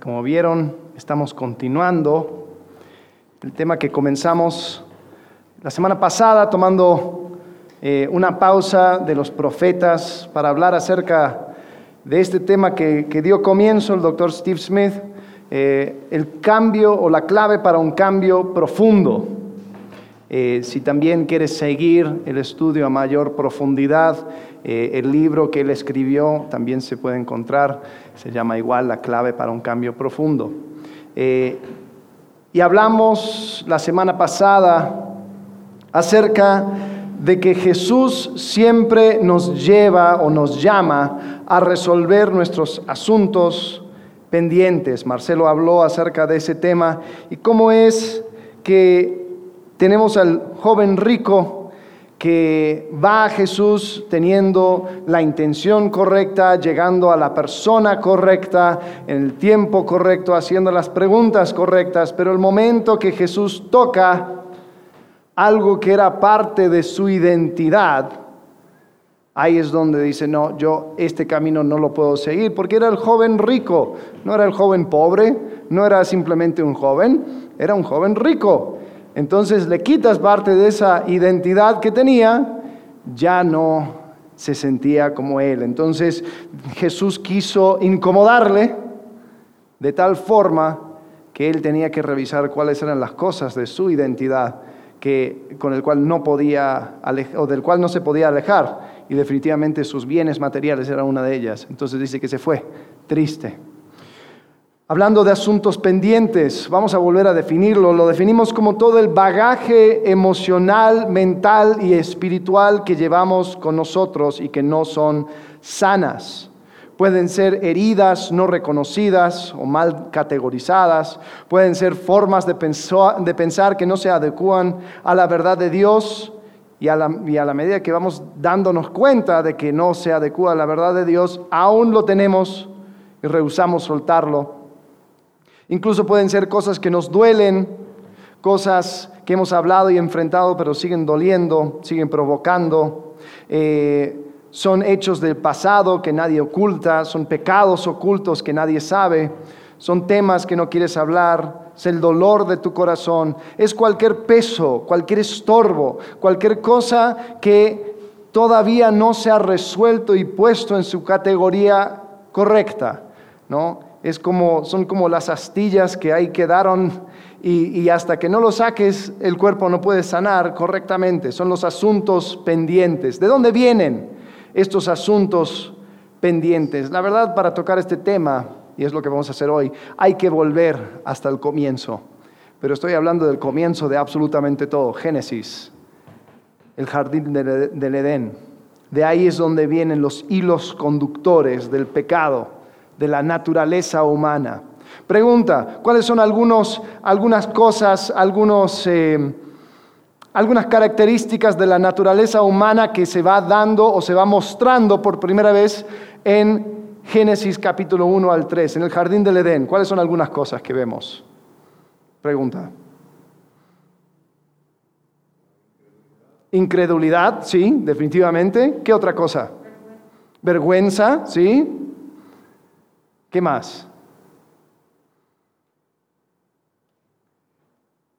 Como vieron, estamos continuando el tema que comenzamos la semana pasada tomando eh, una pausa de los profetas para hablar acerca de este tema que, dio comienzo el doctor Steve Smith, eh, el cambio o la clave para un cambio profundo. Eh, si también quieres seguir el estudio a mayor profundidad, eh, el libro que él escribió también se puede encontrar, se llama igual La clave para un cambio profundo. Eh, y hablamos la semana pasada acerca de que Jesús siempre nos lleva o nos llama a resolver nuestros asuntos pendientes. Marcelo habló acerca de ese tema y cómo es que tenemos al joven rico que va a Jesús teniendo la intención correcta, llegando a la persona correcta, en el tiempo correcto, haciendo las preguntas correctas, pero el momento que Jesús toca algo que era parte de su identidad, ahí es donde dice, no, yo este camino no lo puedo seguir, porque era el joven rico, no era el joven pobre, no era simplemente un joven, era un joven rico. Entonces le quitas parte de esa identidad que tenía, ya no se sentía como él. Entonces Jesús quiso incomodarle de tal forma que él tenía que revisar cuáles eran las cosas de su identidad que, con el cual no podía o del cual no se podía alejar y definitivamente sus bienes materiales eran una de ellas. Entonces dice que se fue triste. Hablando de asuntos pendientes, vamos a volver a definirlo. Lo definimos como todo el bagaje emocional, mental y espiritual que llevamos con nosotros y que no son sanas. Pueden ser heridas no reconocidas o mal categorizadas. Pueden ser formas de pensar, que no se adecúan a la verdad de Dios. Y a, la, y a la medida que vamos dándonos cuenta de que no se adecúa a la verdad de Dios, aún lo tenemos y rehusamos soltarlo Incluso pueden ser cosas que nos duelen, cosas que hemos hablado y enfrentado, pero siguen doliendo, siguen provocando. Eh, son hechos del pasado que nadie oculta, son pecados ocultos que nadie sabe, son temas que no quieres hablar, es el dolor de tu corazón, es cualquier peso, cualquier estorbo, cualquier cosa que todavía no se ha resuelto y puesto en su categoría correcta, ¿no? Es como, son como las astillas que ahí quedaron y, y, hasta que no lo saques el cuerpo no puede sanar correctamente. Son los asuntos pendientes. ¿De dónde vienen estos asuntos pendientes? La verdad, para tocar este tema, y es lo que vamos a hacer hoy, hay que volver hasta el comienzo. Pero estoy hablando del comienzo de absolutamente todo. Génesis, el jardín del Edén. De ahí es donde vienen los hilos conductores del pecado de la naturaleza humana. Pregunta, ¿cuáles son algunos, algunas cosas, algunos, eh, algunas características de la naturaleza humana que se va dando o se va mostrando por primera vez en Génesis capítulo 1 al 3, en el jardín del Edén? ¿Cuáles son algunas cosas que vemos? Pregunta. Incredulidad, sí, definitivamente. ¿Qué otra cosa? Vergüenza, sí. ¿Qué más?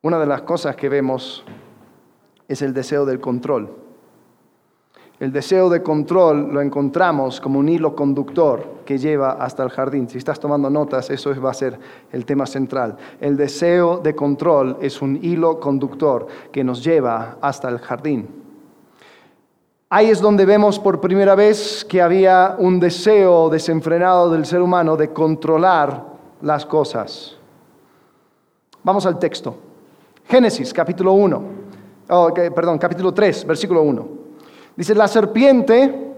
Una de las cosas que vemos es el deseo del control. El deseo de control lo encontramos como un hilo conductor que lleva hasta el jardín. Si estás tomando notas, eso va a ser el tema central. El deseo de control es un hilo conductor que nos lleva hasta el jardín. Ahí es donde vemos por primera vez que había un deseo desenfrenado del ser humano de controlar las cosas. Vamos al texto. Génesis capítulo 1, perdón, capítulo 3, versículo 1. Dice, la serpiente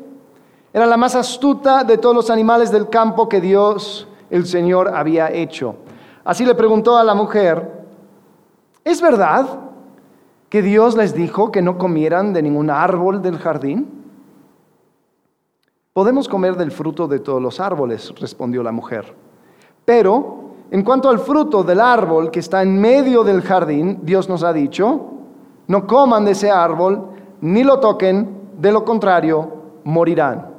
era la más astuta de todos los animales del campo que Dios, el Señor, había hecho. Así le preguntó a la mujer, ¿es verdad que Dios les dijo que no comieran de ningún árbol del jardín? Podemos comer del fruto de todos los árboles, respondió la mujer. Pero en cuanto al fruto del árbol que está en medio del jardín, Dios nos ha dicho, no coman de ese árbol, ni lo toquen, de lo contrario, morirán.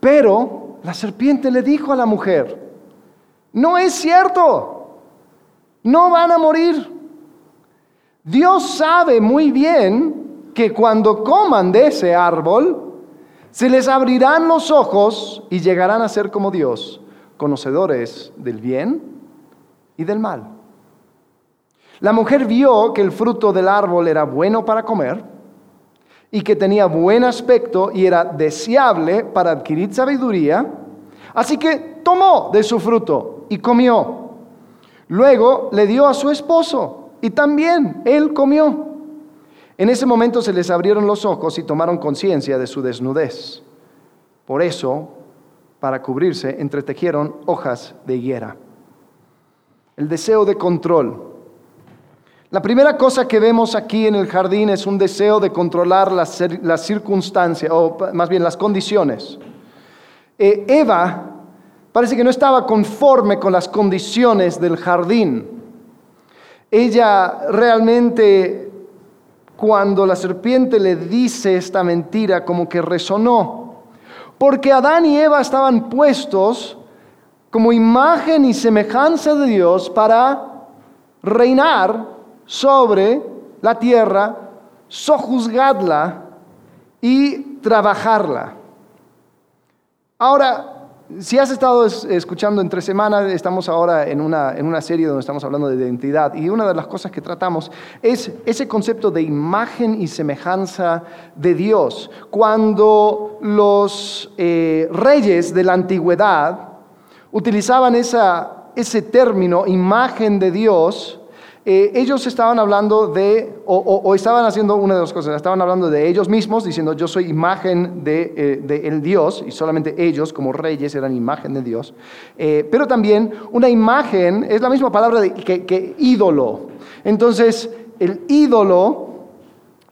Pero la serpiente le dijo a la mujer, No es cierto. No van a morir. Dios sabe muy bien que cuando coman de ese árbol, se les abrirán los ojos y llegarán a ser como Dios, conocedores del bien y del mal. La mujer vio que el fruto del árbol era bueno para comer y que tenía buen aspecto y era deseable para adquirir sabiduría, así que tomó de su fruto y comió. Luego le dio a su esposo y también él comió. En ese momento se les abrieron los ojos y tomaron conciencia de su desnudez. Por eso, para cubrirse, entretejieron hojas de higuera. El deseo de control. La primera cosa que vemos aquí en el jardín es un deseo de controlar las, circunstancias, o más bien las condiciones. Eh, Eva parece que no estaba conforme con las condiciones del jardín. Ella realmente cuando la serpiente le dice esta mentira, como que resonó. Porque Adán y Eva estaban puestos como imagen y semejanza de Dios para reinar sobre la tierra, sojuzgarla y trabajarla. Ahora, si has estado escuchando entre semanas, estamos ahora en una, en una serie donde estamos hablando de identidad y una de las cosas que tratamos es ese concepto de imagen y semejanza de Dios. Cuando los eh, reyes de la antigüedad utilizaban esa, ese término, imagen de Dios, eh, ellos estaban hablando de, o, estaban haciendo una de dos cosas, estaban hablando de ellos mismos, diciendo yo soy imagen de, eh, el Dios, y solamente ellos como reyes eran imagen de Dios, eh, pero también una imagen es la misma palabra que, que ídolo. Entonces, el ídolo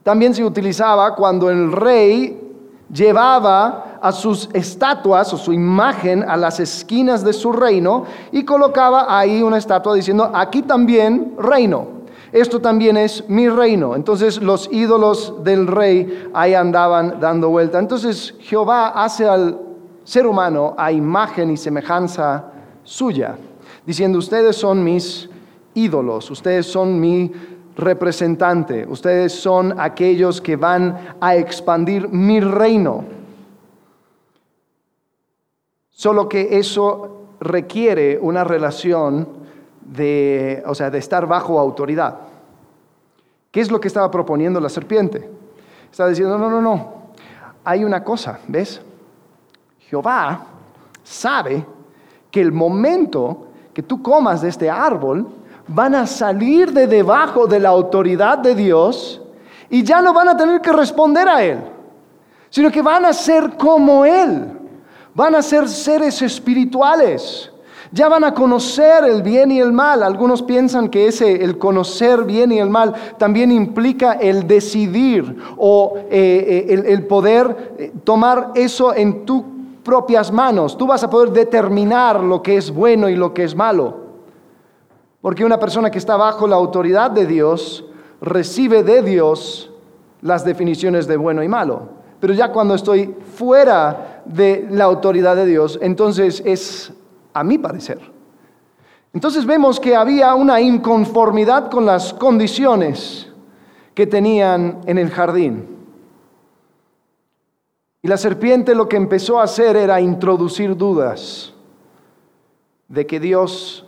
también se utilizaba cuando el rey llevaba a sus estatuas o su imagen a las esquinas de su reino y colocaba ahí una estatua diciendo, aquí también reino, esto también es mi reino. Entonces los ídolos del rey ahí andaban dando vuelta. Entonces Jehová hace al ser humano a imagen y semejanza suya, diciendo, ustedes son mis ídolos, ustedes son mi representante, ustedes son aquellos que van a expandir mi reino. Solo que eso requiere una relación de, o sea, de estar bajo autoridad. ¿Qué es lo que estaba proponiendo la serpiente? Estaba diciendo, no, no, no, hay una cosa, ¿ves? Jehová sabe que el momento que tú comas de este árbol, van a salir de debajo de la autoridad de Dios y ya no van a tener que responder a Él, sino que van a ser como Él, van a ser seres espirituales. Ya van a conocer el bien y el mal. Algunos piensan que ese, el conocer bien y el mal, también implica el decidir o eh, eh, el, poder eh, tomar eso en tus propias manos. Tú vas a poder determinar lo que es bueno y lo que es malo. Porque una persona que está bajo la autoridad de Dios recibe de Dios las definiciones de bueno y malo. Pero ya cuando estoy fuera de la autoridad de Dios, entonces es a mi parecer. Entonces vemos que había una inconformidad con las condiciones que tenían en el jardín. Y la serpiente lo que empezó a hacer era introducir dudas de que Dios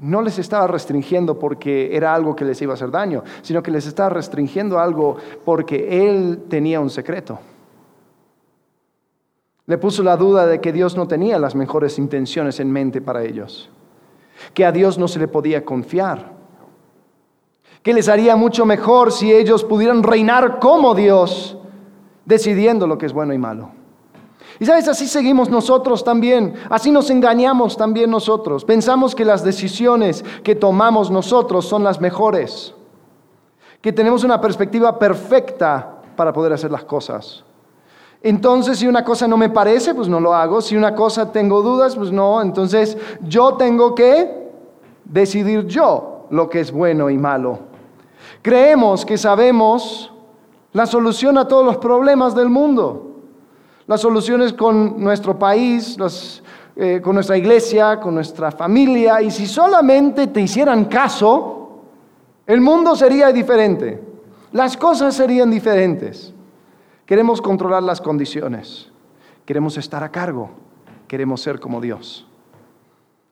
no les estaba restringiendo porque era algo que les iba a hacer daño, sino que les estaba restringiendo algo porque Él tenía un secreto. Le puso la duda de que Dios no tenía las mejores intenciones en mente para ellos, que a Dios no se le podía confiar, que les haría mucho mejor si ellos pudieran reinar como Dios, decidiendo lo que es bueno y malo. Y sabes, así seguimos nosotros también, así nos engañamos también nosotros. Pensamos que las decisiones que tomamos nosotros son las mejores, que tenemos una perspectiva perfecta para poder hacer las cosas. Entonces, si una cosa no me parece, pues no lo hago. Si una cosa tengo dudas, pues no. Entonces, yo tengo que decidir yo lo que es bueno y malo. Creemos que sabemos la solución a todos los problemas del mundo las soluciones con nuestro país, eh, con nuestra iglesia, con nuestra familia, y si solamente te hicieran caso, el mundo sería diferente, las cosas serían diferentes. Queremos controlar las condiciones, queremos estar a cargo, queremos ser como Dios.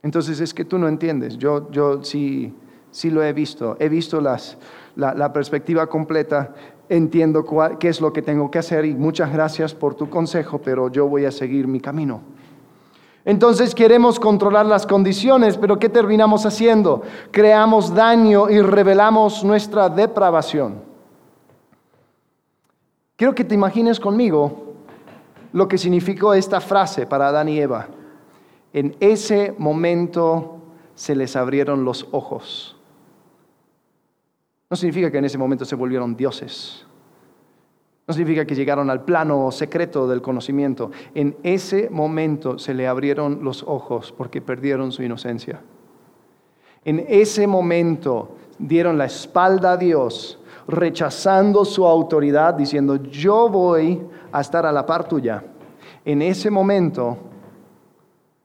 Entonces es que tú no entiendes, yo, yo sí, sí lo he visto, he visto las, la, perspectiva completa, entiendo qué es lo que tengo que hacer y muchas gracias por tu consejo, pero yo voy a seguir mi camino. Entonces queremos controlar las condiciones, pero ¿qué terminamos haciendo? Creamos daño y revelamos nuestra depravación. Quiero que te imagines conmigo lo que significó esta frase para Adán y Eva. En ese momento se les abrieron los ojos. No significa que en ese momento se volvieron dioses. No significa que llegaron al plano secreto del conocimiento. En ese momento se le abrieron los ojos porque perdieron su inocencia. En ese momento dieron la espalda a Dios rechazando su autoridad, diciendo, yo voy a estar a la par tuya. En ese momento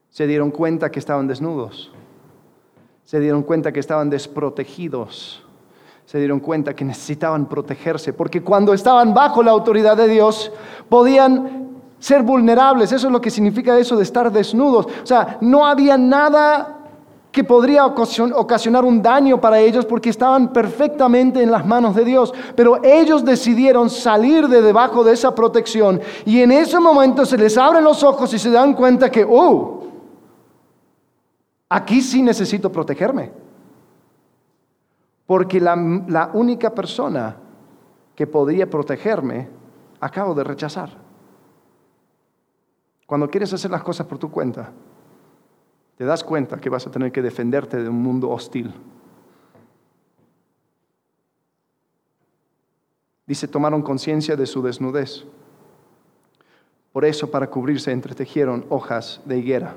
se dieron cuenta que estaban desnudos, se dieron cuenta que estaban desprotegidos, se dieron cuenta que necesitaban protegerse, porque cuando estaban bajo la autoridad de Dios podían ser vulnerables, eso es lo que significa eso de estar desnudos. O sea, no había nada que podría ocasionar un daño para ellos porque estaban perfectamente en las manos de Dios. Pero ellos decidieron salir de debajo de esa protección y en ese momento se les abren los ojos y se dan cuenta que, oh, aquí sí necesito protegerme. Porque la, la única persona que podría protegerme acabo de rechazar. Cuando quieres hacer las cosas por tu cuenta, te das cuenta que vas a tener que defenderte de un mundo hostil. Dice, tomaron conciencia de su desnudez. Por eso, para cubrirse, entretejieron hojas de higuera.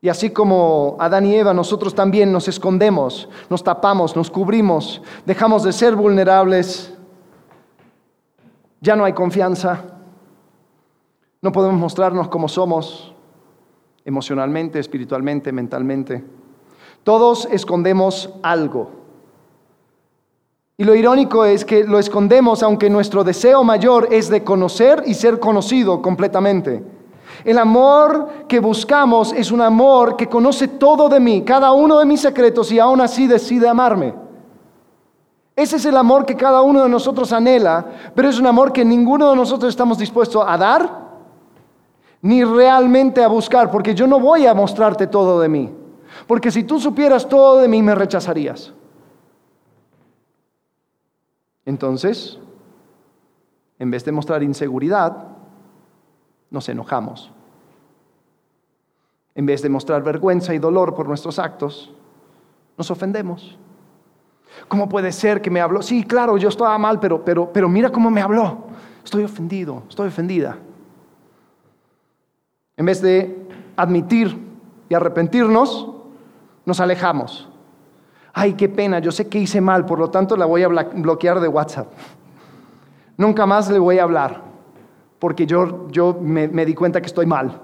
Y así como Adán y Eva, nosotros también nos escondemos, nos tapamos, nos cubrimos, dejamos de ser vulnerables, ya no hay confianza, no podemos mostrarnos como somos, emocionalmente, espiritualmente, mentalmente. Todos escondemos algo. Y lo irónico es que lo escondemos aunque nuestro deseo mayor es de conocer y ser conocido completamente. El amor que buscamos es un amor que conoce todo de mí, cada uno de mis secretos y aún así decide amarme. Ese es el amor que cada uno de nosotros anhela, pero es un amor que ninguno de nosotros estamos dispuestos a dar ni realmente a buscar, porque yo no voy a mostrarte todo de mí. Porque si tú supieras todo de mí, me rechazarías. Entonces, en vez de mostrar inseguridad, nos enojamos. En vez de mostrar vergüenza y dolor por nuestros actos, nos ofendemos. ¿Cómo puede ser que me habló? Sí, claro, yo estaba mal, pero, pero, pero mira cómo me habló. Estoy ofendido, estoy ofendida. En vez de admitir y arrepentirnos, nos alejamos. Ay, qué pena, yo sé que hice mal, por lo tanto la voy a bloquear de WhatsApp. Nunca más le voy a hablar, porque yo, yo me, di cuenta que estoy mal.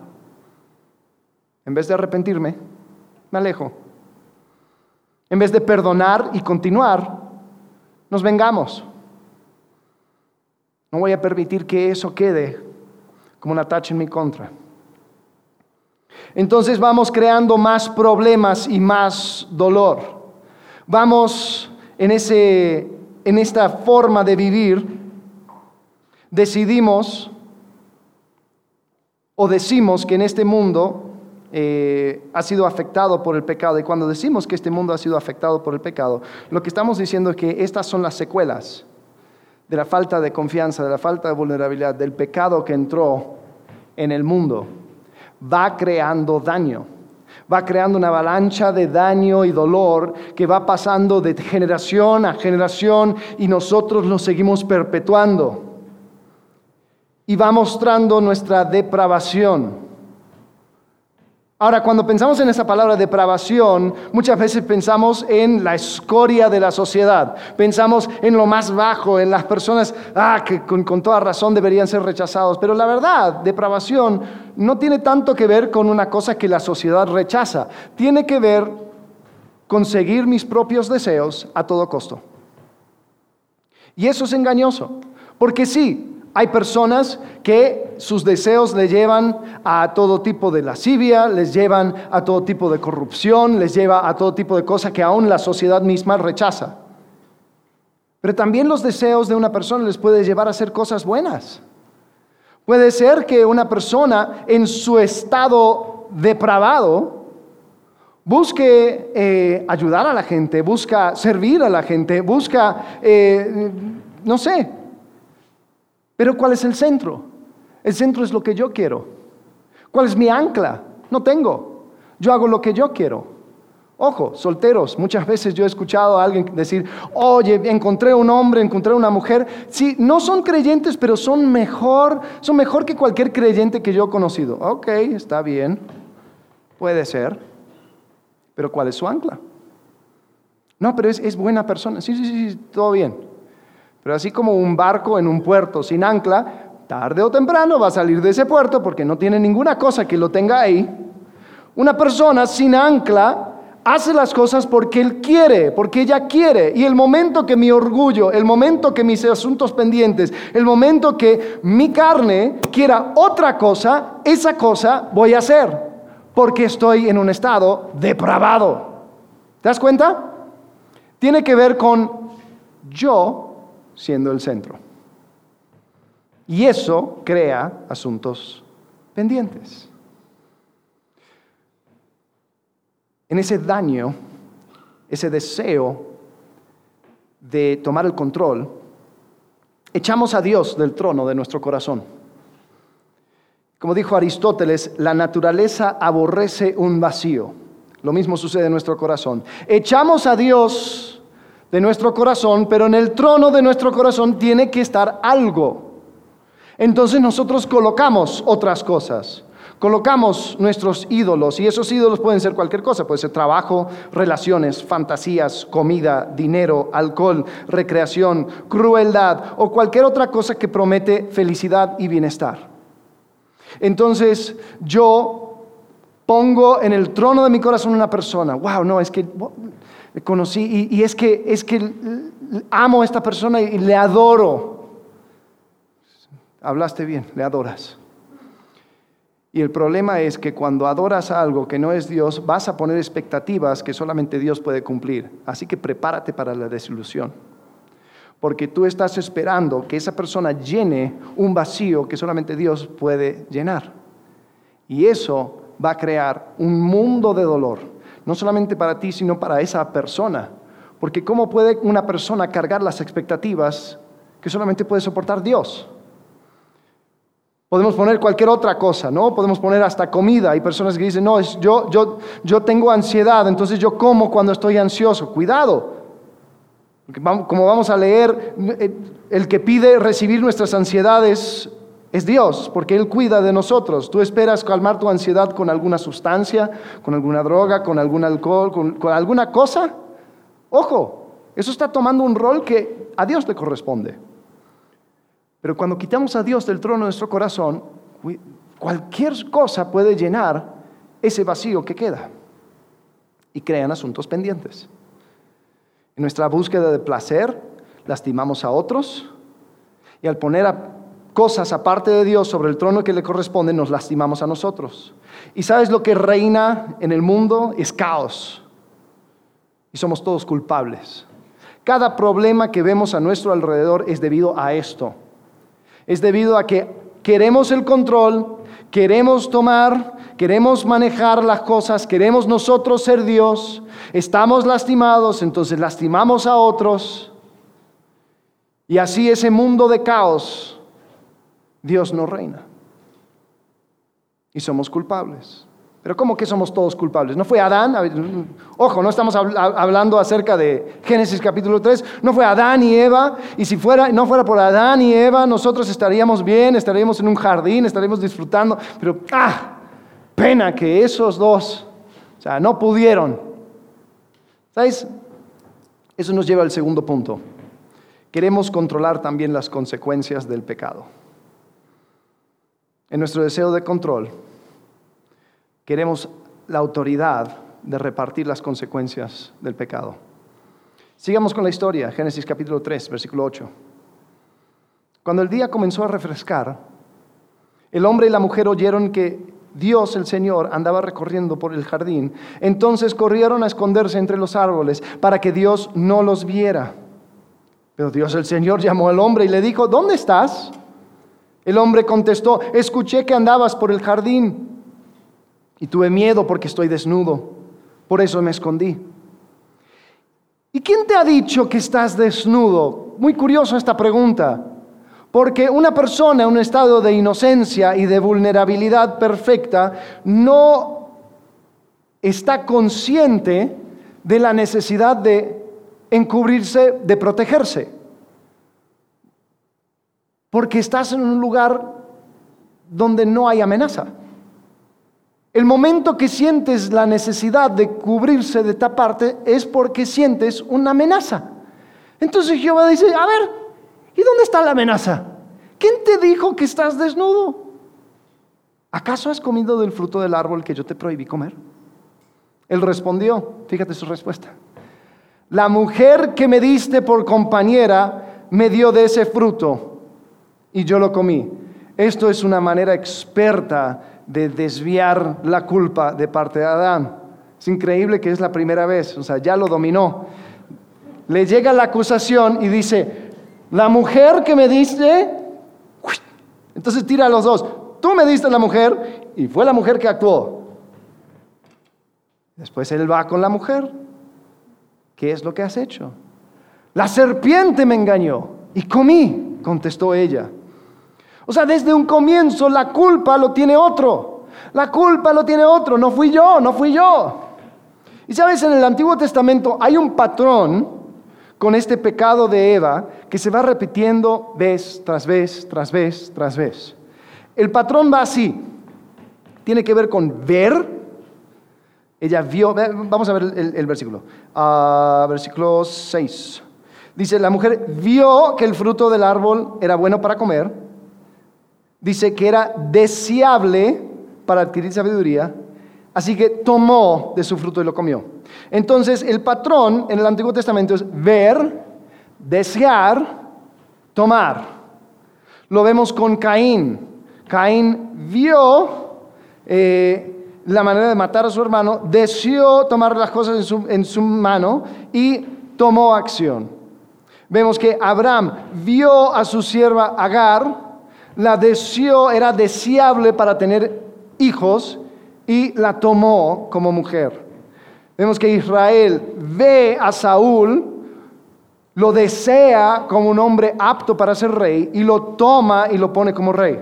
En vez de arrepentirme, me alejo. En vez de perdonar y continuar, nos vengamos. No voy a permitir que eso quede como una tacha en mi contra. Entonces vamos creando más problemas y más dolor. Vamos en, ese, en esta forma de vivir, decidimos o decimos que en este mundo eh, ha sido afectado por el pecado. Y cuando decimos que este mundo ha sido afectado por el pecado, lo que estamos diciendo es que estas son las secuelas de la falta de confianza, de la falta de vulnerabilidad, del pecado que entró en el mundo va creando daño. Va creando una avalancha de daño y dolor que va pasando de generación a generación y nosotros lo seguimos perpetuando. Y va mostrando nuestra depravación. Ahora, cuando pensamos en esa palabra depravación, muchas veces pensamos en la escoria de la sociedad, pensamos en lo más bajo, en las personas ah, que con, toda razón deberían ser rechazados. Pero la verdad, depravación no tiene tanto que ver con una cosa que la sociedad rechaza, tiene que ver con seguir mis propios deseos a todo costo. Y eso es engañoso, porque sí, hay personas que sus deseos les llevan a todo tipo de lascivia, les llevan a todo tipo de corrupción, les lleva a todo tipo de cosas que aún la sociedad misma rechaza. Pero también los deseos de una persona les puede llevar a hacer cosas buenas. Puede ser que una persona en su estado depravado busque eh, ayudar a la gente, busca servir a la gente, busca, eh, no sé, pero ¿cuál es el centro? El centro es lo que yo quiero. ¿Cuál es mi ancla? No tengo. Yo hago lo que yo quiero. Ojo, solteros, muchas veces yo he escuchado a alguien decir, oye, encontré un hombre, encontré una mujer. Sí, no son creyentes, pero son mejor, son mejor que cualquier creyente que yo he conocido. Ok, está bien, puede ser, pero ¿cuál es su ancla? No, pero es, es buena persona. Sí, sí, sí, todo bien. Pero así como un barco en un puerto sin ancla, tarde o temprano va a salir de ese puerto porque no tiene ninguna cosa que lo tenga ahí. Una persona sin ancla hace las cosas porque él quiere, porque ella quiere. Y el momento que mi orgullo, el momento que mis asuntos pendientes, el momento que mi carne quiera otra cosa, esa cosa voy a hacer porque estoy en un estado depravado. ¿Te das cuenta? Tiene que ver con yo siendo el centro. Y eso crea asuntos pendientes. En ese daño, ese deseo de tomar el control, echamos a Dios del trono de nuestro corazón. Como dijo Aristóteles, la naturaleza aborrece un vacío. Lo mismo sucede en nuestro corazón. Echamos a Dios de nuestro corazón, pero en el trono de nuestro corazón tiene que estar algo. Entonces nosotros colocamos otras cosas, colocamos nuestros ídolos y esos ídolos pueden ser cualquier cosa, puede ser trabajo, relaciones, fantasías, comida, dinero, alcohol, recreación, crueldad o cualquier otra cosa que promete felicidad y bienestar. Entonces yo pongo en el trono de mi corazón una persona, wow, no, es que conocí y, es, que, es que amo a esta persona y le adoro. Hablaste bien, le adoras. Y el problema es que cuando adoras algo que no es Dios, vas a poner expectativas que solamente Dios puede cumplir. Así que prepárate para la desilusión. Porque tú estás esperando que esa persona llene un vacío que solamente Dios puede llenar. Y eso va a crear un mundo de dolor no solamente para ti, sino para esa persona. Porque ¿cómo puede una persona cargar las expectativas que solamente puede soportar Dios? Podemos poner cualquier otra cosa, ¿no? Podemos poner hasta comida. Hay personas que dicen, no, yo, yo, yo tengo ansiedad, entonces yo como cuando estoy ansioso. Cuidado. como vamos a leer, eh, el que pide recibir nuestras ansiedades es Dios, porque Él cuida de nosotros. Tú esperas calmar tu ansiedad con alguna sustancia, con alguna droga, con algún alcohol, con, alguna cosa. Ojo, eso está tomando un rol que a Dios le corresponde. Pero cuando quitamos a Dios del trono de nuestro corazón, cualquier cosa puede llenar ese vacío que queda y crean asuntos pendientes. En nuestra búsqueda de placer, lastimamos a otros y al poner a cosas aparte de Dios sobre el trono que le corresponde, nos lastimamos a nosotros. Y sabes lo que reina en el mundo es caos. Y somos todos culpables. Cada problema que vemos a nuestro alrededor es debido a esto. Es debido a que queremos el control, queremos tomar, queremos manejar las cosas, queremos nosotros ser Dios, estamos lastimados, entonces lastimamos a otros. Y así ese mundo de caos Dios no reina. Y somos culpables. Pero ¿cómo que somos todos culpables? ¿No fue Adán? Ojo, no estamos hablando acerca de Génesis capítulo 3. No fue Adán y Eva. Y si fuera, no fuera por Adán y Eva, nosotros estaríamos bien, estaríamos en un jardín, estaríamos disfrutando. Pero, ah, pena que esos dos, o sea, no pudieron. ¿Sabes? Eso nos lleva al segundo punto. Queremos controlar también las consecuencias del pecado. En nuestro deseo de control, queremos la autoridad de repartir las consecuencias del pecado. Sigamos con la historia, Génesis capítulo 3, versículo 8. Cuando el día comenzó a refrescar, el hombre y la mujer oyeron que Dios el Señor andaba recorriendo por el jardín. Entonces corrieron a esconderse entre los árboles para que Dios no los viera. Pero Dios el Señor llamó al hombre y le dijo, ¿dónde estás? El hombre contestó, escuché que andabas por el jardín y tuve miedo porque estoy desnudo. Por eso me escondí. ¿Y quién te ha dicho que estás desnudo? Muy curioso esta pregunta. Porque una persona en un estado de inocencia y de vulnerabilidad perfecta no está consciente de la necesidad de encubrirse, de protegerse. Porque estás en un lugar donde no hay amenaza. El momento que sientes la necesidad de cubrirse, de taparte, es porque sientes una amenaza. Entonces Jehová dice, a ver, ¿Y dónde está la amenaza? ¿Quién te dijo que estás desnudo? ¿Acaso has comido del fruto del árbol que yo te prohibí comer? Él respondió, fíjate su respuesta. La mujer que me diste por compañera me dio de ese fruto y yo lo comí. Esto es una manera experta de desviar la culpa de parte de Adán. Es increíble que es la primera vez, o sea, ya lo dominó. Le llega la acusación y dice, la mujer que me diste, entonces tira a los dos. Tú me diste la mujer y fue la mujer que actuó. Después él va con la mujer. ¿Qué es lo que has hecho? La serpiente me engañó y comí, contestó ella. O sea, desde un comienzo la culpa lo tiene otro. La culpa lo tiene otro. No fui yo, no fui yo. Y sabes, en el Antiguo Testamento hay un patrón con este pecado de Eva que se va repitiendo vez tras vez, tras vez, tras vez. El patrón va así. Tiene que ver con ver. Ella vio, vamos a ver el, versículo. Ah, versículo 6. Dice, la mujer vio que el fruto del árbol era bueno para comer. Dice que era deseable para adquirir sabiduría. Así que tomó de su fruto y lo comió. Entonces, el patrón en el Antiguo Testamento es ver, desear, tomar. Lo vemos con Caín. Caín vio eh, la manera de matar a su hermano, deseó tomar las cosas en su, en su mano y tomó acción. Vemos que Abraham vio a su sierva Agar, la deseó, era deseable para tener hijos y la tomó como mujer. Vemos que Israel ve a Saúl, lo desea como un hombre apto para ser rey y lo toma y lo pone como rey.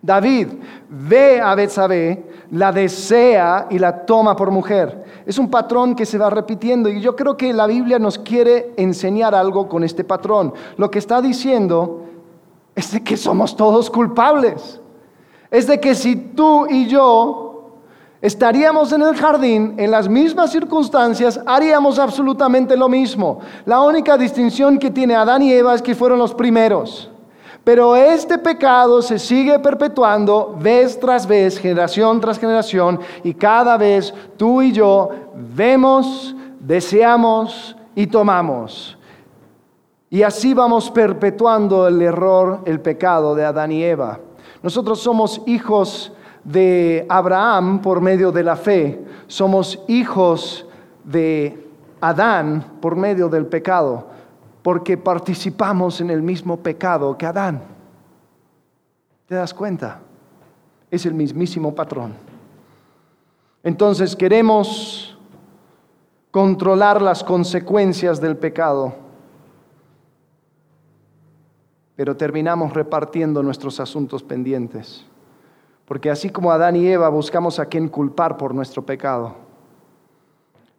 David ve a Betsabé, la desea y la toma por mujer. Es un patrón que se va repitiendo y yo creo que la Biblia nos quiere enseñar algo con este patrón. Lo que está diciendo es de que somos todos culpables. Es de que si tú y yo estaríamos en el jardín, en las mismas circunstancias, haríamos absolutamente lo mismo. La única distinción que tiene Adán y Eva es que fueron los primeros. Pero este pecado se sigue perpetuando vez tras vez, generación tras generación, y cada vez tú y yo vemos, deseamos y tomamos. Y así vamos perpetuando el error, el pecado de Adán y Eva. Nosotros somos hijos de Abraham por medio de la fe, somos hijos de Adán por medio del pecado, porque participamos en el mismo pecado que Adán. ¿Te das cuenta? Es el mismísimo patrón. Entonces queremos controlar las consecuencias del pecado, pero terminamos repartiendo nuestros asuntos pendientes. Porque así como Adán y Eva buscamos a quien culpar por nuestro pecado,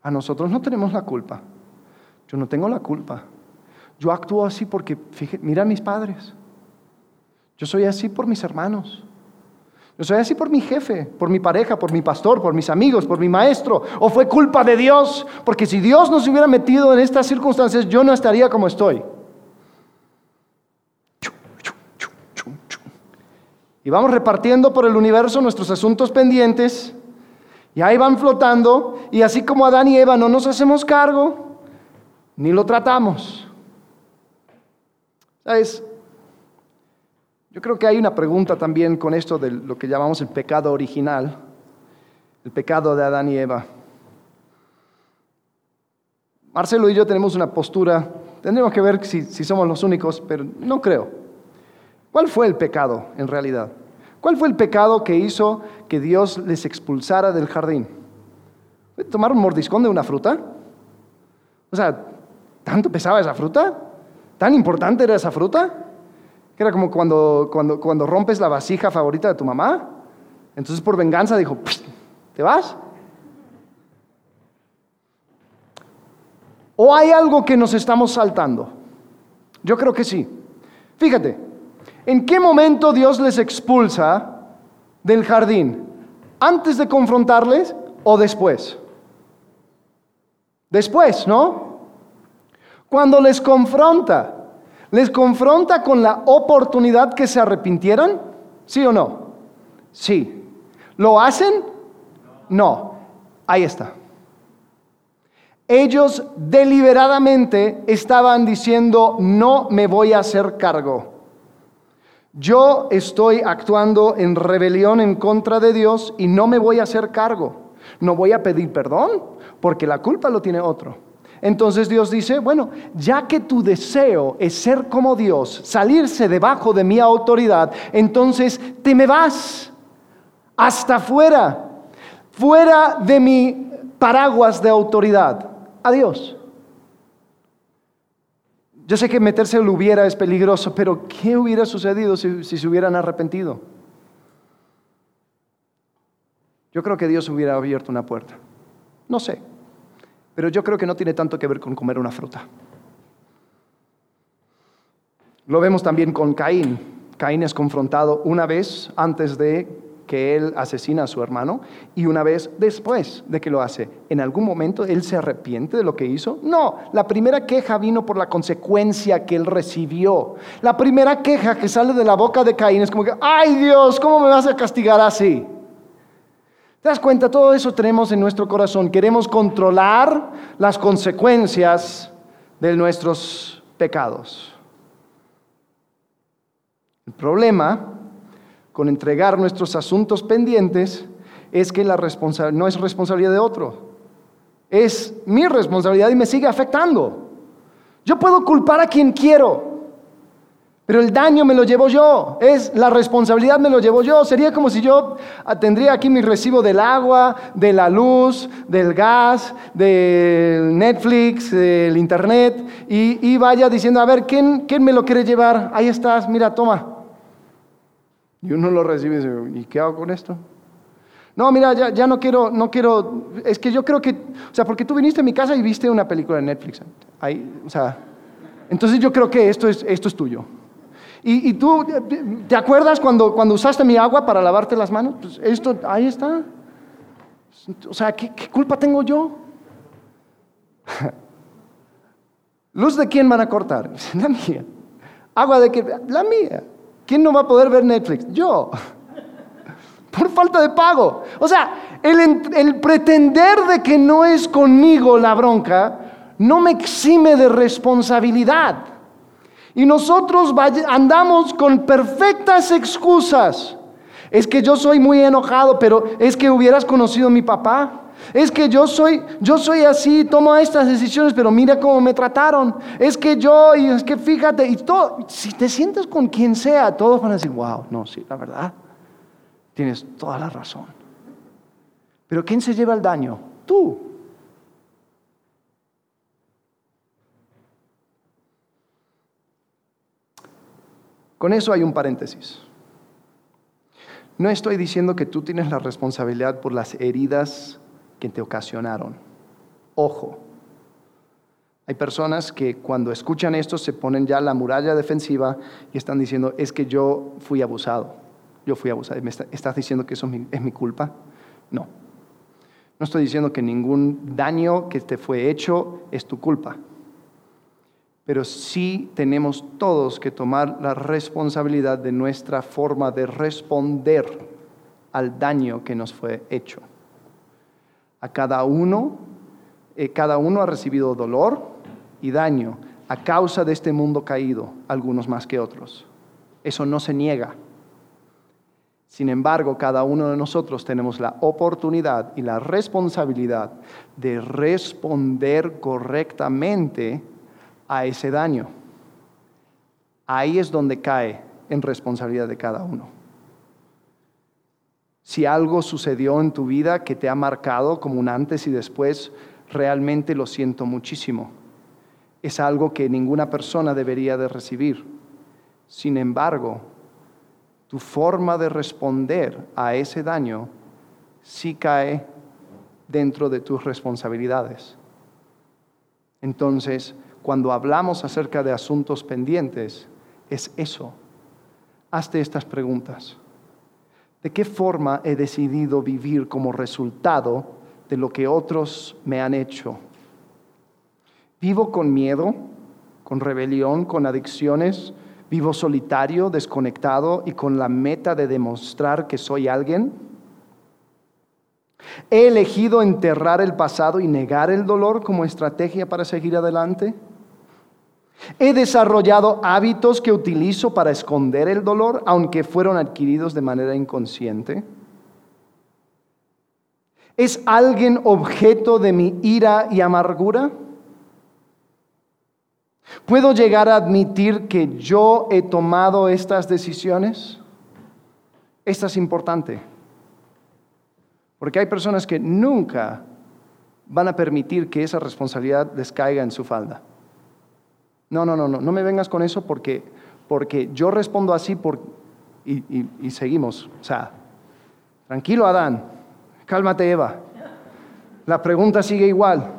a nosotros no tenemos la culpa. Yo no tengo la culpa. Yo actúo así porque, fíjate, mira a mis padres. Yo soy así por mis hermanos. Yo soy así por mi jefe, por mi pareja, por mi pastor, por mis amigos, por mi maestro. O fue culpa de Dios, porque si Dios no se hubiera metido en estas circunstancias, yo no estaría como estoy. Y vamos repartiendo por el universo nuestros asuntos pendientes. Y ahí van flotando. Y así como Adán y Eva no nos hacemos cargo, ni lo tratamos. ¿Sabes? Yo creo que hay una pregunta también con esto de lo que llamamos el pecado original, el pecado de Adán y Eva. Marcelo y yo tenemos una postura, tendremos que ver si, si somos los únicos, pero no creo. ¿Cuál fue el pecado en realidad? ¿Cuál fue el pecado que hizo que Dios les expulsara del jardín? ¿Tomar un mordiscón de una fruta? O sea, ¿tanto pesaba esa fruta? ¿Tan importante era esa fruta? era como cuando, cuando, cuando rompes la vasija favorita de tu mamá. Entonces por venganza dijo, ¿te vas? ¿O hay algo que nos estamos saltando? Yo creo que sí. Fíjate, ¿en qué momento Dios les expulsa del jardín? ¿Antes de confrontarles o después? Después, ¿no? Cuando les confronta. ¿Les confronta con la oportunidad que se arrepintieran? ¿Sí o no? Sí. ¿Lo hacen? No. Ahí está. Ellos deliberadamente estaban diciendo, no me voy a hacer cargo. Yo estoy actuando en rebelión en contra de Dios y no me voy a hacer cargo. No voy a pedir perdón porque la culpa lo tiene otro. Entonces Dios dice, bueno, ya que tu deseo es ser como Dios, salirse debajo de mi autoridad, entonces te me vas hasta afuera, fuera de mi paraguas de autoridad. Adiós. Yo sé que meterse en lo hubiera es peligroso, pero ¿qué hubiera sucedido si, si se hubieran arrepentido? Yo creo que Dios hubiera abierto una puerta. No sé. Pero yo creo que no tiene tanto que ver con comer una fruta. Lo vemos también con Caín. Caín es confrontado una vez antes de que él asesina a su hermano y una vez después de que lo hace. ¿En algún momento él se arrepiente de lo que hizo? No, la primera queja vino por la consecuencia que él recibió. La primera queja que sale de la boca de Caín es como que, ay Dios, ¿cómo me vas a castigar así? ¿Te das cuenta? Todo eso tenemos en nuestro corazón. Queremos controlar las consecuencias de nuestros pecados. El problema con entregar nuestros asuntos pendientes es que la no es responsabilidad de otro. Es mi responsabilidad y me sigue afectando. Yo puedo culpar a quien quiero, pero el daño me lo llevo yo, es la responsabilidad me lo llevo yo. Sería como si yo tendría aquí mi recibo del agua, de la luz, del gas, del Netflix, del internet, y, vaya diciendo, a ver, ¿quién, ¿quién, me lo quiere llevar? Ahí estás, mira, toma. Y uno lo recibe y dice, ¿y qué hago con esto? No, mira, ya, ya no quiero, no quiero, es que yo creo que, o sea, porque tú viniste a mi casa y viste una película de Netflix. Ahí, o sea, entonces yo creo que esto es, esto es tuyo. Y, tú, ¿te acuerdas cuando, cuando usaste mi agua para lavarte las manos? Pues esto, ahí está. O sea, ¿qué, culpa tengo yo? ¿Luz de quién van a cortar? La mía. ¿Agua de qué? La mía. ¿Quién no va a poder ver Netflix? Yo. Por falta de pago. O sea, el, pretender de que no es conmigo la bronca no me exime de responsabilidad. Y nosotros andamos con perfectas excusas. Es que yo soy muy enojado, pero es que hubieras conocido a mi papá. Es que yo soy, yo soy así, tomo estas decisiones, pero mira cómo me trataron. Es que yo, y es que fíjate, y todo, si te sientes con quien sea, todos van a decir, wow, no, sí, la verdad, tienes toda la razón. Pero ¿quién se lleva el daño? Tú. Con eso hay un paréntesis. No estoy diciendo que tú tienes la responsabilidad por las heridas que te ocasionaron. Ojo, hay personas que cuando escuchan esto se ponen ya la muralla defensiva y están diciendo, es que yo fui abusado. yo fui abusado. ¿Me estás diciendo que eso es mi, es mi culpa? No. No estoy diciendo que ningún daño que te fue hecho es tu culpa. Pero sí tenemos todos que tomar la responsabilidad de nuestra forma de responder al daño que nos fue hecho. A cada uno, eh, cada uno ha recibido dolor y daño a causa de este mundo caído, algunos más que otros. Eso no se niega. Sin embargo, cada uno de nosotros tenemos la oportunidad y la responsabilidad de responder correctamente a ese daño. Ahí es donde cae en responsabilidad de cada uno. Si algo sucedió en tu vida que te ha marcado como un antes y después, realmente lo siento muchísimo. Es algo que ninguna persona debería de recibir. Sin embargo, tu forma de responder a ese daño sí cae dentro de tus responsabilidades. Entonces, cuando hablamos acerca de asuntos pendientes, es eso. Hazte estas preguntas. ¿De qué forma he decidido vivir como resultado de lo que otros me han hecho? ¿Vivo con miedo, con rebelión, con adicciones? ¿Vivo solitario, desconectado y con la meta de demostrar que soy alguien? ¿He elegido enterrar el pasado y negar el dolor como estrategia para seguir adelante? ¿He desarrollado hábitos que utilizo para esconder el dolor, aunque fueron adquiridos de manera inconsciente? ¿Es alguien objeto de mi ira y amargura? ¿Puedo llegar a admitir que yo he tomado estas decisiones? Esta es importante. Porque hay personas que nunca van a permitir que esa responsabilidad les caiga en su falda. No, no, no, no, no me vengas con eso porque, porque yo respondo así por, y, y seguimos. O sea, tranquilo Adán, cálmate Eva. La pregunta sigue igual.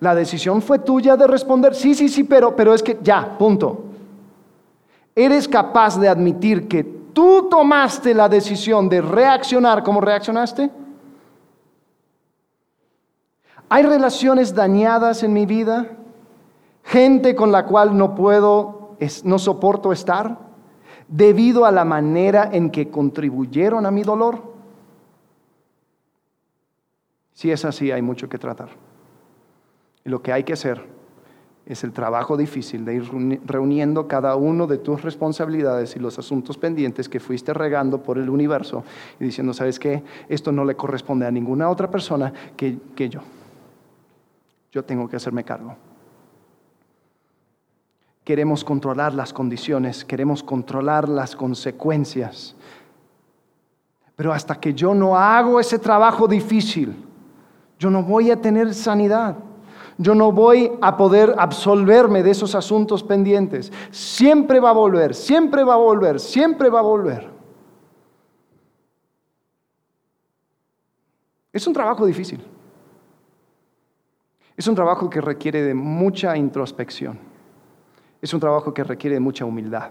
La decisión fue tuya de responder, sí, sí, sí, pero, pero es que ya, punto. ¿Eres capaz de admitir que tú tomaste la decisión de reaccionar como reaccionaste? ¿Hay relaciones dañadas en mi vida? Gente con la cual no puedo, no soporto estar, debido a la manera en que contribuyeron a mi dolor. Si es así, hay mucho que tratar. Y lo que hay que hacer es el trabajo difícil de ir reuniendo cada uno de tus responsabilidades y los asuntos pendientes que fuiste regando por el universo y diciendo, ¿sabes qué? Esto no le corresponde a ninguna otra persona que, que yo. Yo tengo que hacerme cargo queremos controlar las condiciones, queremos controlar las consecuencias. Pero hasta que yo no hago ese trabajo difícil, yo no voy a tener sanidad. Yo no voy a poder absolverme de esos asuntos pendientes. Siempre va a volver, siempre va a volver, siempre va a volver. Es un trabajo difícil. Es un trabajo que requiere de mucha introspección. Es un trabajo que requiere mucha humildad.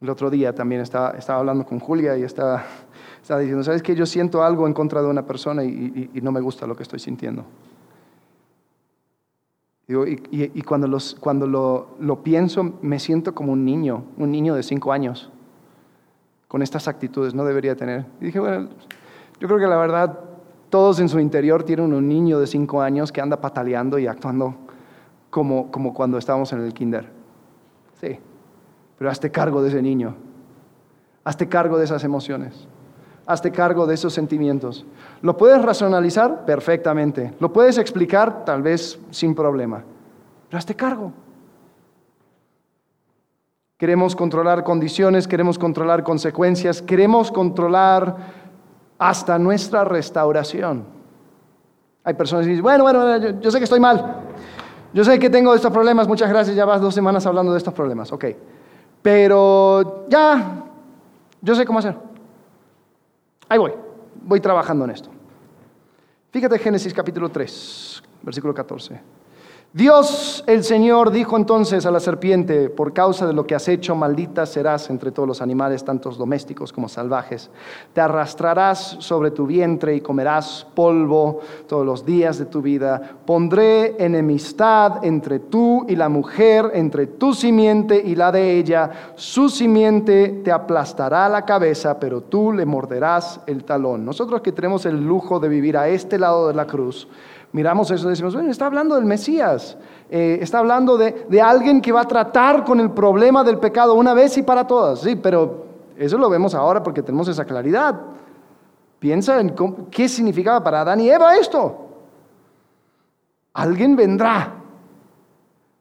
El otro día también estaba, estaba hablando con Julia y estaba, estaba, diciendo, ¿sabes qué? Yo siento algo en contra de una persona y, no me gusta lo que estoy sintiendo. y, cuando, cuando lo, lo, pienso, me siento como un niño, un niño de cinco años, con estas actitudes, no debería tener. Y dije, bueno, yo creo que la verdad, todos en su interior tienen un niño de cinco años que anda pataleando y actuando como, como cuando estábamos en el kinder. Sí, pero hazte cargo de ese niño. Hazte cargo de esas emociones. Hazte cargo de esos sentimientos. ¿Lo puedes racionalizar? Perfectamente. ¿Lo puedes explicar? Tal vez sin problema. Pero hazte cargo. Queremos controlar condiciones, queremos controlar consecuencias, queremos controlar hasta nuestra restauración. Hay personas que dicen, bueno, bueno, yo, yo sé que estoy mal, yo sé que tengo estos problemas, muchas gracias, ya vas dos semanas hablando de estos problemas, ok. Pero ya, yo sé cómo hacer. Ahí voy, voy trabajando en esto. Fíjate Génesis capítulo 3, versículo 14. Dios el Señor dijo entonces a la serpiente, por causa de lo que has hecho, maldita serás entre todos los animales, tantos domésticos como salvajes. Te arrastrarás sobre tu vientre y comerás polvo todos los días de tu vida. Pondré enemistad entre tú y la mujer, entre tu simiente y la de ella. Su simiente te aplastará la cabeza, pero tú le morderás el talón. Nosotros que tenemos el lujo de vivir a este lado de la cruz, miramos eso y decimos, bueno, está hablando del Mesías, eh, está hablando de, de, alguien que va a tratar con el problema del pecado una vez y para todas, sí, pero eso lo vemos ahora porque tenemos esa claridad. Piensa en qué significaba para Adán y Eva esto. Alguien vendrá,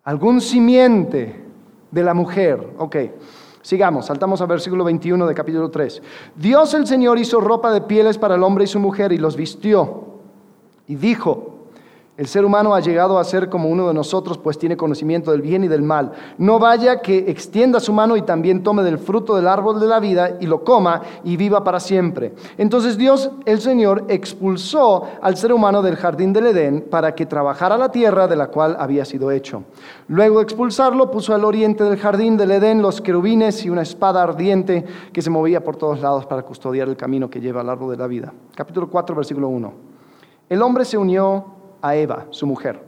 algún simiente de la mujer, ok. Sigamos, saltamos al versículo 21 de capítulo 3. Dios el Señor hizo ropa de pieles para el hombre y su mujer y los vistió. Y dijo, el ser humano ha llegado a ser como uno de nosotros, pues tiene conocimiento del bien y del mal. No vaya que extienda su mano y también tome del fruto del árbol de la vida y lo coma y viva para siempre. Entonces Dios, el Señor, expulsó al ser humano del jardín del Edén para que trabajara la tierra de la cual había sido hecho. Luego de expulsarlo, puso al oriente del jardín del Edén los querubines y una espada ardiente que se movía por todos lados para custodiar el camino que lleva al árbol de la vida. Capítulo 4, versículo 1. El hombre se unió a Eva, su mujer.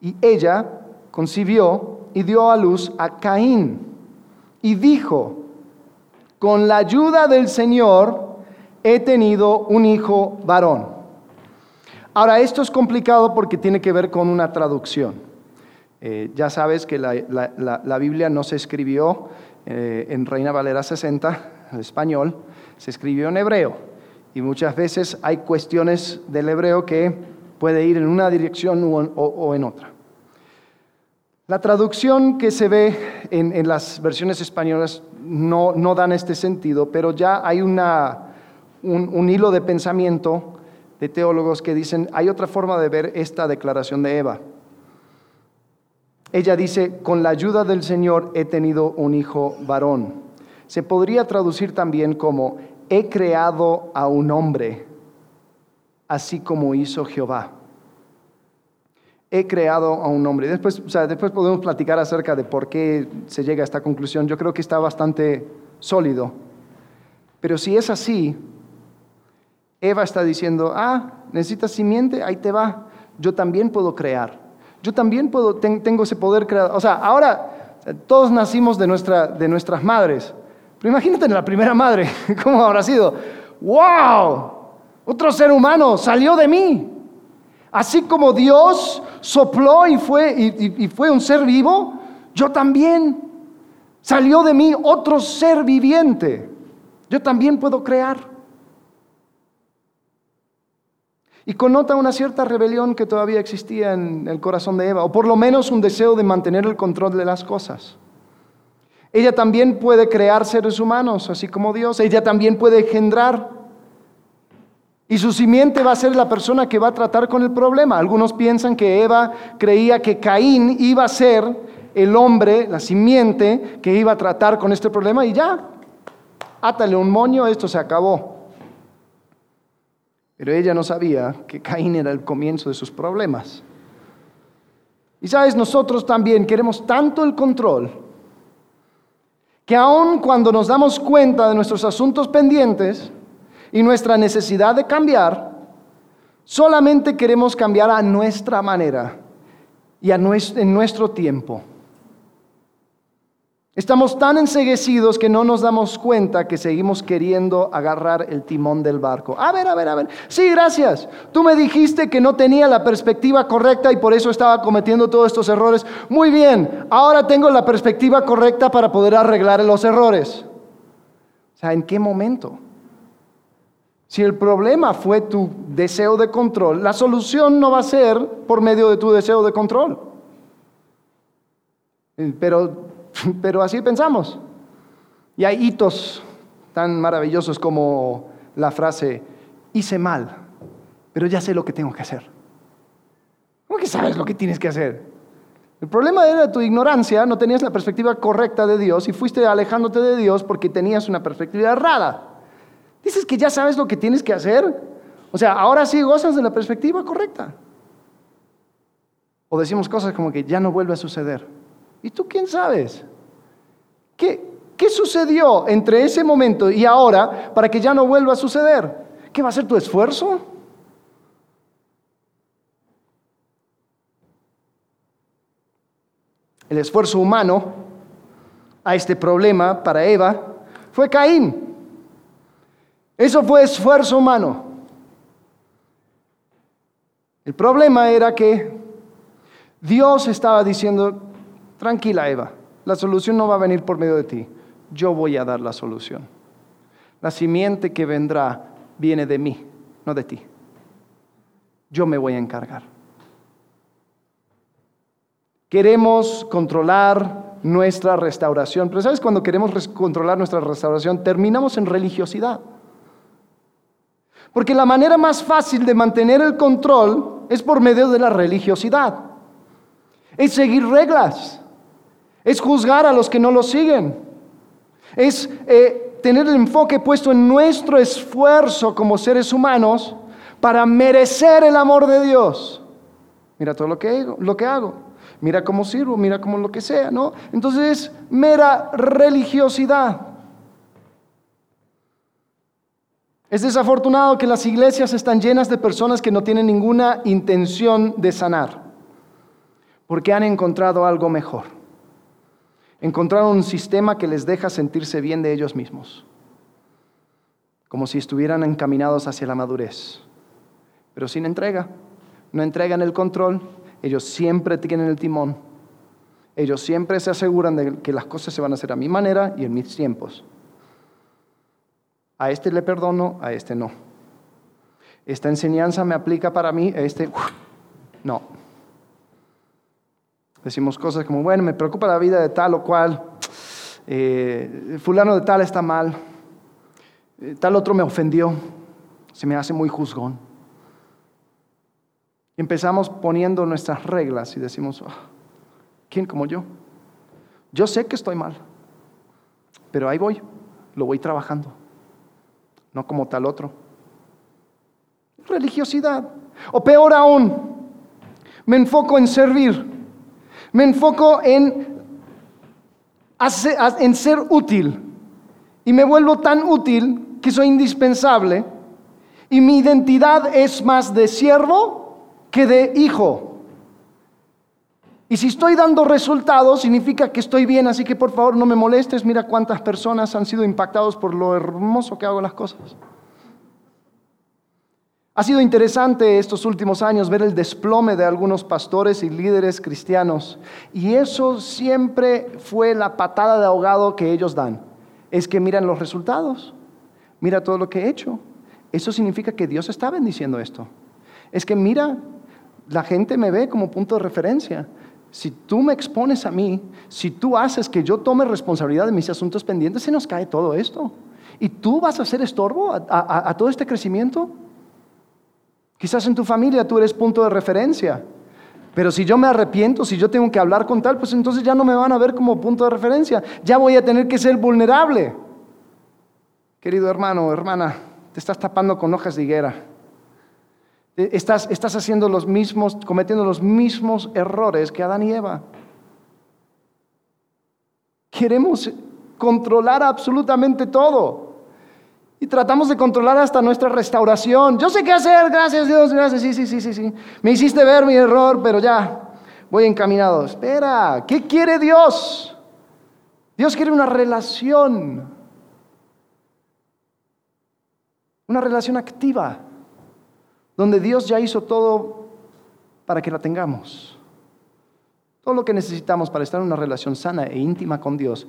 Y ella concibió y dio a luz a Caín. Y dijo, con la ayuda del Señor he tenido un hijo varón. Ahora, esto es complicado porque tiene que ver con una traducción. Eh, ya sabes que la, Biblia no se escribió eh, en Reina Valera 60, en español, se escribió en hebreo. Y muchas veces hay cuestiones del hebreo que puede ir en una dirección o, en otra. La traducción que se ve en, las versiones españolas no, no, dan este sentido, pero ya hay una, un, hilo de pensamiento de teólogos que dicen, hay otra forma de ver esta declaración de Eva. Ella dice, con la ayuda del Señor he tenido un hijo varón. Se podría traducir también como, he creado a un hombre así como hizo Jehová. He creado a un hombre. Después, después podemos platicar acerca de por qué se llega a esta conclusión. Yo creo que está bastante sólido. Pero si es así, Eva está diciendo, ah, necesitas simiente, ahí te va. Yo también puedo crear. Yo también puedo, tengo ese poder creador. O sea, ahora todos nacimos de, nuestra, de nuestras madres. Pero imagínate en la primera madre, ¿cómo habrá sido? ¡Wow! Otro ser humano salió de mí. Así como Dios sopló y fue, y, fue un ser vivo, yo también. Salió de mí otro ser viviente. Yo también puedo crear. Y connota una cierta rebelión que todavía existía en el corazón de Eva, o por lo menos un deseo de mantener el control de las cosas. Ella también puede crear seres humanos, así como Dios. Ella también puede engendrar y su simiente va a ser la persona que va a tratar con el problema. Algunos piensan que Eva creía que Caín iba a ser el hombre, la simiente, que iba a tratar con este problema y ya, átale un moño, esto se acabó. Pero ella no sabía que Caín era el comienzo de sus problemas. Y sabes, nosotros también queremos tanto el control que aun cuando nos damos cuenta de nuestros asuntos pendientes, y nuestra necesidad de cambiar, solamente queremos cambiar a nuestra manera y en nuestro tiempo. Estamos tan enseguecidos que no nos damos cuenta que seguimos queriendo agarrar el timón del barco. A ver, a ver, a ver. Sí, gracias. Tú me dijiste que no tenía la perspectiva correcta y por eso estaba cometiendo todos estos errores. Muy bien, ahora tengo la perspectiva correcta para poder arreglar los errores. O sea, ¿en qué momento? Si el problema fue tu deseo de control, la solución no va a ser por medio de tu deseo de control. Eh, pero, pero así pensamos. Y hay hitos tan maravillosos como la frase, hice mal, pero ya sé lo que tengo que hacer. ¿Cómo que sabes lo que tienes que hacer? El problema era tu ignorancia, no tenías la perspectiva correcta de Dios y fuiste alejándote de Dios porque tenías una perspectiva errada. Dices que ya sabes lo que tienes que hacer. O sea, ahora sí gozas de la perspectiva correcta. O decimos cosas como que ya no vuelve a suceder. ¿Y tú quién sabes? ¿Qué, ¿Qué sucedió entre ese momento y ahora para que ya no vuelva a suceder? ¿Qué va a ser tu esfuerzo? El esfuerzo humano a este problema para Eva fue Caín. Eso fue esfuerzo humano. El problema era que Dios estaba diciendo, tranquila Eva, la solución no va a venir por medio de ti, yo voy a dar la solución. La simiente que vendrá viene de mí, no de ti. Yo me voy a encargar. Queremos controlar nuestra restauración, pero ¿sabes cuando queremos controlar nuestra restauración? Terminamos en religiosidad. Porque la manera más fácil de mantener el control es por medio de la religiosidad. Es seguir reglas. Es juzgar a los que no lo siguen. Es eh, tener el enfoque puesto en nuestro esfuerzo como seres humanos para merecer el amor de Dios. Mira todo lo que hago, lo que hago. Mira cómo sirvo, mira cómo lo que sea, ¿no? Entonces es mera religiosidad. Es desafortunado que las iglesias están llenas de personas que no tienen ninguna intención de sanar, porque han encontrado algo mejor. Encontraron un sistema que les deja sentirse bien de ellos mismos, como si estuvieran encaminados hacia la madurez, pero sin entrega. No entregan el control, ellos siempre tienen el timón, ellos siempre se aseguran de que las cosas se van a hacer a mi manera y en mis tiempos. A este le perdono, a este no. Esta enseñanza me aplica para mí, a este no. Decimos cosas como, bueno, me preocupa la vida de tal o cual, eh, fulano de tal está mal, eh, tal otro me ofendió, se me hace muy juzgón. Empezamos poniendo nuestras reglas y decimos, ah, ¿quién como yo? Yo sé que estoy mal, pero ahí voy, lo voy trabajando no como tal otro. Religiosidad. O peor aún, me enfoco en servir, me enfoco en, en ser útil y me vuelvo tan útil que soy indispensable y mi identidad es más de siervo que de hijo. Y si estoy dando resultados, significa que estoy bien, así que por favor no me molestes, mira cuántas personas han sido impactados por lo hermoso que hago las cosas. Ha sido interesante estos últimos años ver el desplome de algunos pastores y líderes cristianos. Y eso siempre fue la patada de ahogado que ellos dan. Es que miran los resultados, mira todo lo que he hecho. Eso significa que Dios está bendiciendo esto. Es que mira, la gente me ve como punto de referencia. Si tú me expones a mí, si tú haces que yo tome responsabilidad de mis asuntos pendientes, se nos cae todo esto. ¿Y tú vas a ser estorbo a, todo este crecimiento? Quizás en tu familia tú eres punto de referencia. Pero si yo me arrepiento, si yo tengo que hablar con tal, pues entonces ya no me van a ver como punto de referencia. Ya voy a tener que ser vulnerable. Querido hermano, hermana, te estás tapando con hojas de higuera. Eh, estás, estás haciendo los mismos, cometiendo los mismos errores que Adán y Eva. Queremos controlar absolutamente todo. Y tratamos de controlar hasta nuestra restauración. Yo sé qué hacer, gracias Dios, gracias. Sí, sí, sí, sí, sí. Me hiciste ver mi error, pero ya, voy encaminado. Espera, ¿qué quiere Dios? Dios quiere una relación. Una relación activa donde Dios ya hizo todo para que la tengamos. Todo lo que necesitamos para estar en una relación sana e íntima con Dios,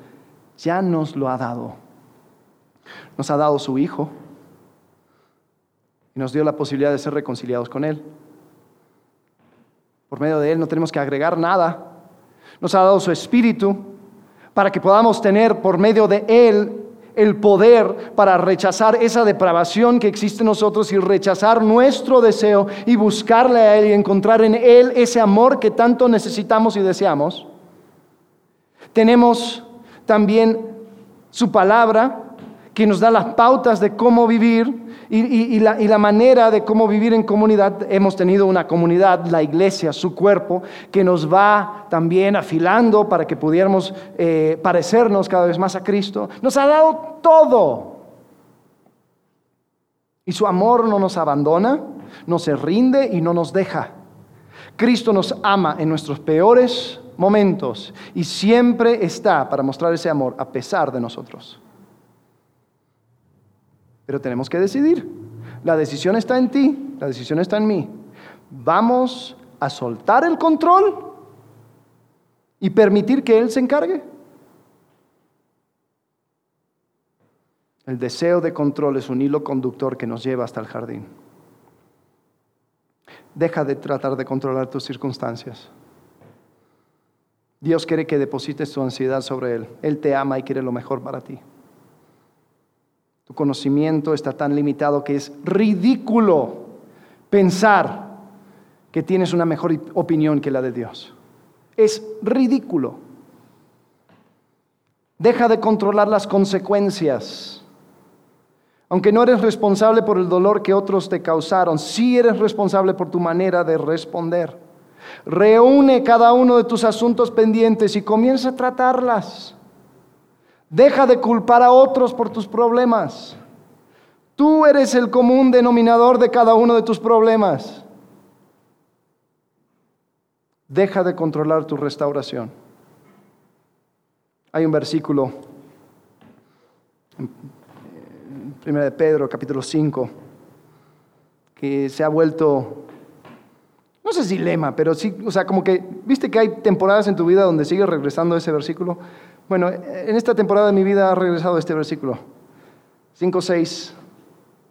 ya nos lo ha dado. Nos ha dado su Hijo y nos dio la posibilidad de ser reconciliados con Él. Por medio de Él no tenemos que agregar nada. Nos ha dado su Espíritu para que podamos tener por medio de Él el poder para rechazar esa depravación que existe en nosotros y rechazar nuestro deseo y buscarle a Él y encontrar en Él ese amor que tanto necesitamos y deseamos. Tenemos también su palabra que nos da las pautas de cómo vivir y, la, manera de cómo vivir en comunidad. Hemos tenido una comunidad, la iglesia, su cuerpo, que nos va también afilando para que pudiéramos eh, parecernos cada vez más a Cristo. Nos ha dado todo. Y su amor no nos abandona, no se rinde y no nos deja. Cristo nos ama en nuestros peores momentos y siempre está para mostrar ese amor a pesar de nosotros. Pero tenemos que decidir. La decisión está en ti, la decisión está en mí. ¿Vamos a soltar el control y permitir que Él se encargue? El deseo de control es un hilo conductor que nos lleva hasta el jardín. Deja de tratar de controlar tus circunstancias. Dios quiere que deposites tu ansiedad sobre Él. Él te ama y quiere lo mejor para ti. Tu conocimiento está tan limitado que es ridículo pensar que tienes una mejor opinión que la de Dios. Es ridículo. Deja de controlar las consecuencias. Aunque no eres responsable por el dolor que otros te causaron, sí eres responsable por tu manera de responder. Reúne cada uno de tus asuntos pendientes y comienza a tratarlas. Deja de culpar a otros por tus problemas. Tú eres el común denominador de cada uno de tus problemas. Deja de controlar tu restauración. Hay un versículo en 1 de Pedro, capítulo 5, que se ha vuelto, no sé si lema, pero sí, o sea, como que, viste que hay temporadas en tu vida donde sigues regresando a ese versículo. Bueno, en esta temporada de mi vida ha regresado este versículo. 5, 6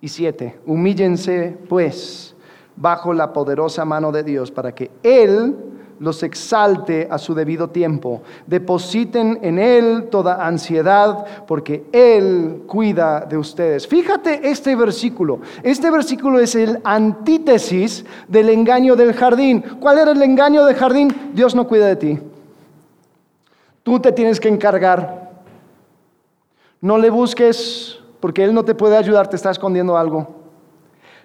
y 7. Humíllense, pues, bajo la poderosa mano de Dios para que Él los exalte a su debido tiempo. Depositen en Él toda ansiedad porque Él cuida de ustedes. Fíjate este versículo. Este versículo es el antítesis del engaño del jardín. ¿Cuál era el engaño del jardín? Dios no cuida de ti. Tú te tienes que encargar. No le busques porque Él no te puede ayudar, te está escondiendo algo.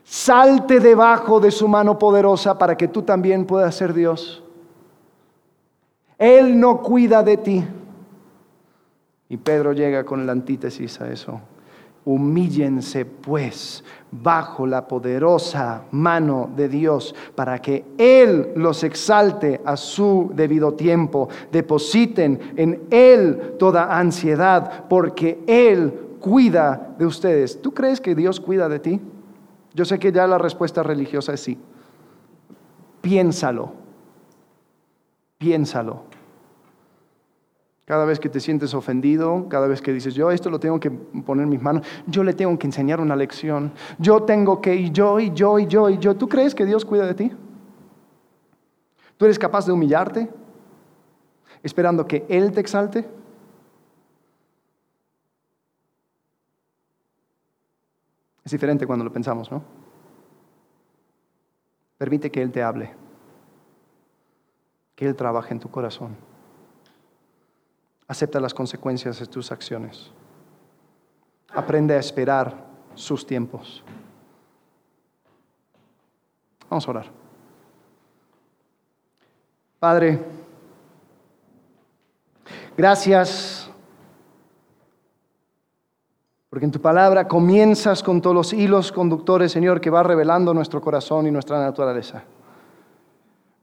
Salte debajo de su mano poderosa para que tú también puedas ser Dios. Él no cuida de ti. Y Pedro llega con la antítesis a eso. Humíllense pues bajo la poderosa mano de Dios para que Él los exalte a su debido tiempo. Depositen en Él toda ansiedad porque Él cuida de ustedes. ¿Tú crees que Dios cuida de ti? Yo sé que ya la respuesta religiosa es sí. Piénsalo. Piénsalo. Cada vez que te sientes ofendido, cada vez que dices, yo esto lo tengo que poner en mis manos, yo le tengo que enseñar una lección, yo tengo que, y yo, y yo, y yo, y yo. ¿Tú crees que Dios cuida de ti? ¿Tú eres capaz de humillarte esperando que Él te exalte? Es diferente cuando lo pensamos, ¿no? Permite que Él te hable, que Él trabaje en tu corazón. Acepta las consecuencias de tus acciones. Aprende a esperar sus tiempos. Vamos a orar. Padre, gracias porque en tu palabra comienzas con todos los hilos conductores, Señor, que va revelando nuestro corazón y nuestra naturaleza.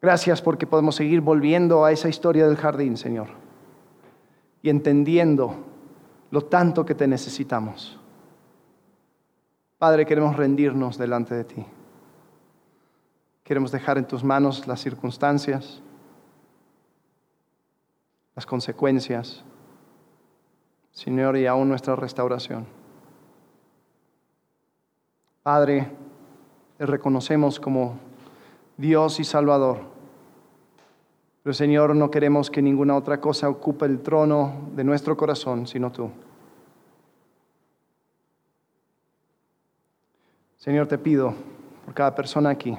Gracias porque podemos seguir volviendo a esa historia del jardín, Señor y entendiendo lo tanto que te necesitamos. Padre, queremos rendirnos delante de ti. Queremos dejar en tus manos las circunstancias, las consecuencias, Señor, y aún nuestra restauración. Padre, te reconocemos como Dios y Salvador pero Señor, no queremos que ninguna otra cosa ocupe el trono de nuestro corazón, sino tú. Señor, te pido por cada persona aquí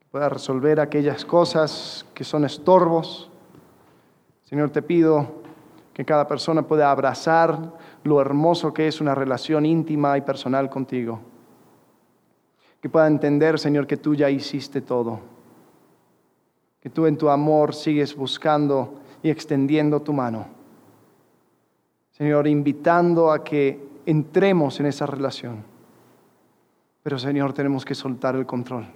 que pueda resolver aquellas cosas que son estorbos. Señor, te pido que cada persona pueda abrazar lo hermoso que es una relación íntima y personal contigo. Que pueda entender, Señor, que tú ya hiciste todo. Que tú en tu amor sigues buscando y extendiendo tu mano. Señor, invitando a que entremos en esa relación. Pero Señor, tenemos que soltar el control.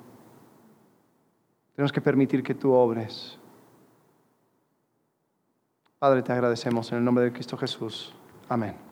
Tenemos que permitir que tú obres. Padre, te agradecemos en el nombre de Cristo Jesús. Amén.